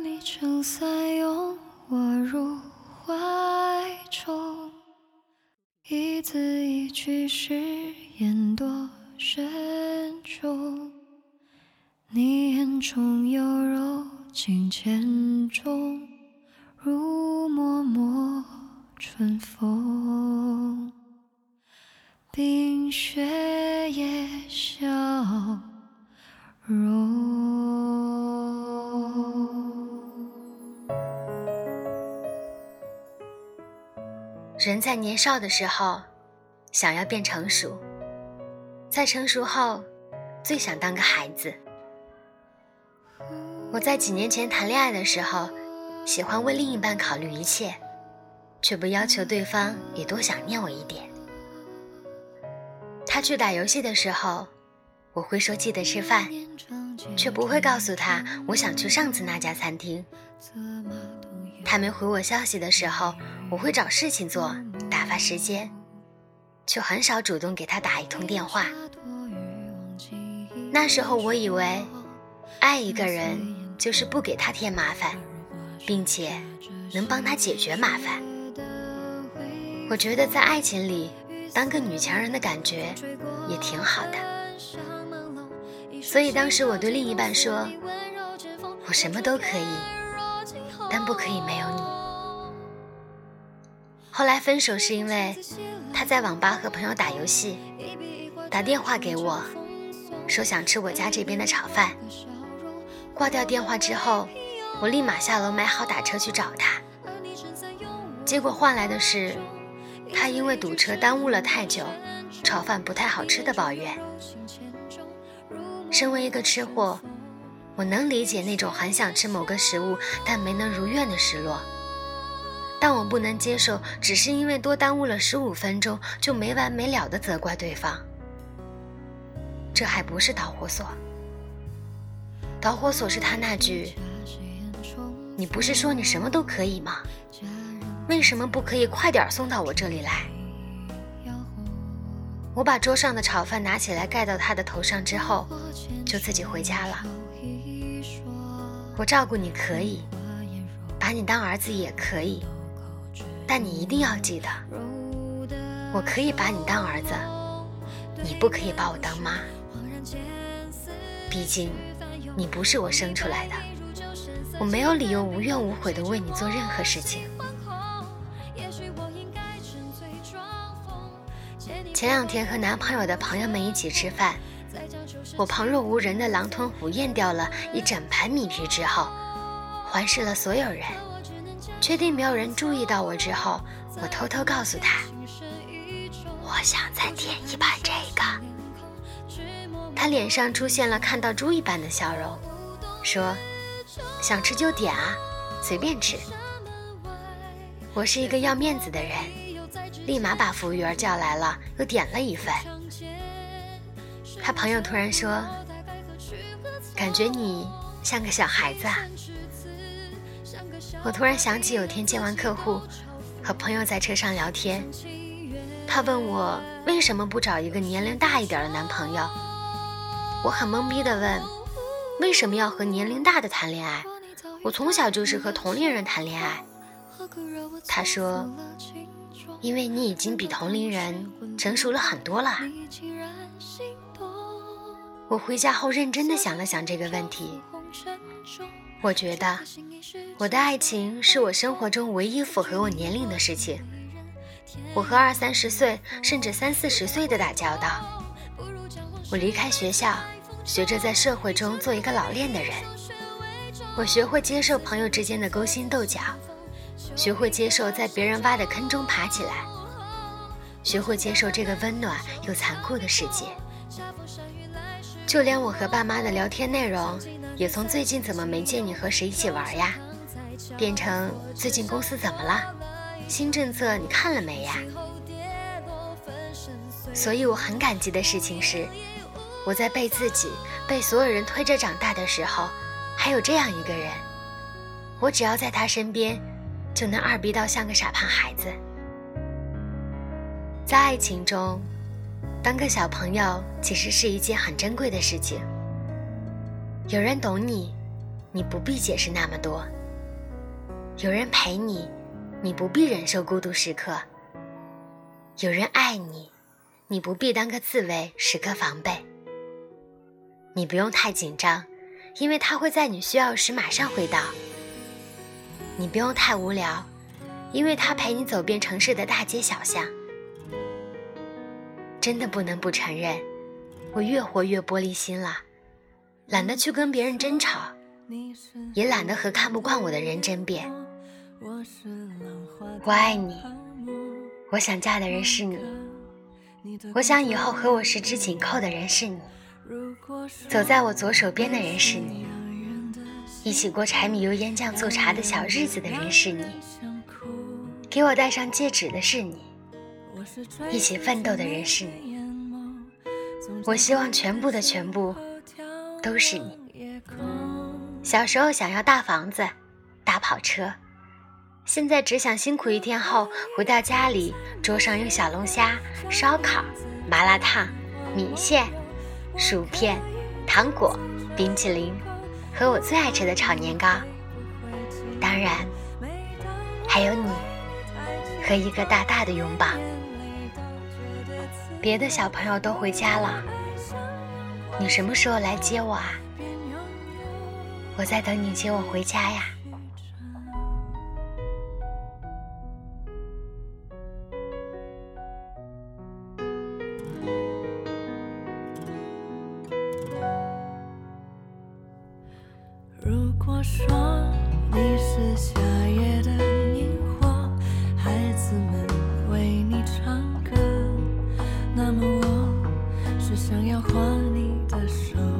你撑伞拥我入怀中，一字一句誓言多慎重。你眼中有柔情千种，如脉脉春风。冰雪也消融。人在年少的时候，想要变成熟；在成熟后，最想当个孩子。我在几年前谈恋爱的时候，喜欢为另一半考虑一切，却不要求对方也多想念我一点。他去打游戏的时候，我会说记得吃饭，却不会告诉他我想去上次那家餐厅。他没回我消息的时候，我会找事情做打发时间，却很少主动给他打一通电话。那时候我以为，爱一个人就是不给他添麻烦，并且能帮他解决麻烦。我觉得在爱情里。当个女强人的感觉也挺好的，所以当时我对另一半说：“我什么都可以，但不可以没有你。”后来分手是因为他在网吧和朋友打游戏，打电话给我，说想吃我家这边的炒饭。挂掉电话之后，我立马下楼买好打车去找他，结果换来的是。他因为堵车耽误了太久，炒饭不太好吃的抱怨。身为一个吃货，我能理解那种很想吃某个食物但没能如愿的失落，但我不能接受只是因为多耽误了十五分钟就没完没了的责怪对方。这还不是导火索，导火索是他那句：“你不是说你什么都可以吗？”为什么不可以快点送到我这里来？我把桌上的炒饭拿起来盖到他的头上之后，就自己回家了。我照顾你可以，把你当儿子也可以，但你一定要记得，我可以把你当儿子，你不可以把我当妈。毕竟，你不是我生出来的，我没有理由无怨无悔的为你做任何事情。前两天和男朋友的朋友们一起吃饭，我旁若无人的狼吞虎咽掉了一整盘米皮之后，环视了所有人，确定没有人注意到我之后，我偷偷告诉他：“我想再点一盘这个。”他脸上出现了看到猪一般的笑容，说：“想吃就点啊，随便吃。”我是一个要面子的人。立马把服务员叫来了，又点了一份。他朋友突然说：“感觉你像个小孩子啊。”我突然想起有天见完客户，和朋友在车上聊天，他问我为什么不找一个年龄大一点的男朋友。我很懵逼的问：“为什么要和年龄大的谈恋爱？我从小就是和同龄人谈恋爱。”他说。因为你已经比同龄人成熟了很多了。我回家后认真的想了想这个问题，我觉得我的爱情是我生活中唯一符合我年龄的事情。我和二三十岁甚至三四十岁的打交道。我离开学校，学着在社会中做一个老练的人。我学会接受朋友之间的勾心斗角。学会接受在别人挖的坑中爬起来，学会接受这个温暖又残酷的世界。就连我和爸妈的聊天内容，也从最近怎么没见你和谁一起玩呀，变成最近公司怎么了，新政策你看了没呀？所以我很感激的事情是，我在被自己、被所有人推着长大的时候，还有这样一个人，我只要在他身边。就能二逼到像个傻胖孩子。在爱情中，当个小朋友其实是一件很珍贵的事情。有人懂你，你不必解释那么多。有人陪你，你不必忍受孤独时刻。有人爱你，你不必当个刺猬，时刻防备。你不用太紧张，因为他会在你需要时马上回到。你不用太无聊，因为他陪你走遍城市的大街小巷。真的不能不承认，我越活越玻璃心了，懒得去跟别人争吵，也懒得和看不惯我的人争辩。我爱你，我想嫁的人是你，我想以后和我十指紧扣的人是你，走在我左手边的人是你，一起过柴米油盐酱醋茶的小日子的人是你，给我戴上戒指的是你。一起奋斗的人是你，我希望全部的全部都是你。小时候想要大房子、大跑车，现在只想辛苦一天后回到家里，桌上有小龙虾、烧烤、麻辣烫、米线、薯片、糖果、冰淇淋和我最爱吃的炒年糕。当然，还有你和一个大大的拥抱。别的小朋友都回家了，你什么时候来接我啊？我在等你接我回家呀。如果说你是画你的手。